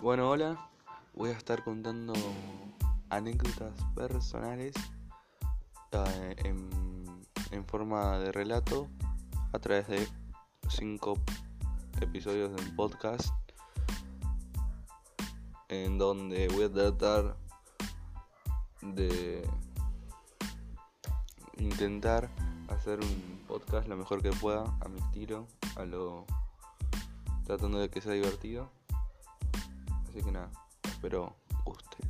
Bueno, hola. Voy a estar contando anécdotas personales eh, en, forma de relato a través de cinco episodios de un podcast en donde voy a tratar de intentar hacer un podcast lo mejor que pueda a mi estilo, a lo tratando de que sea divertido. Así que nada, espero guste.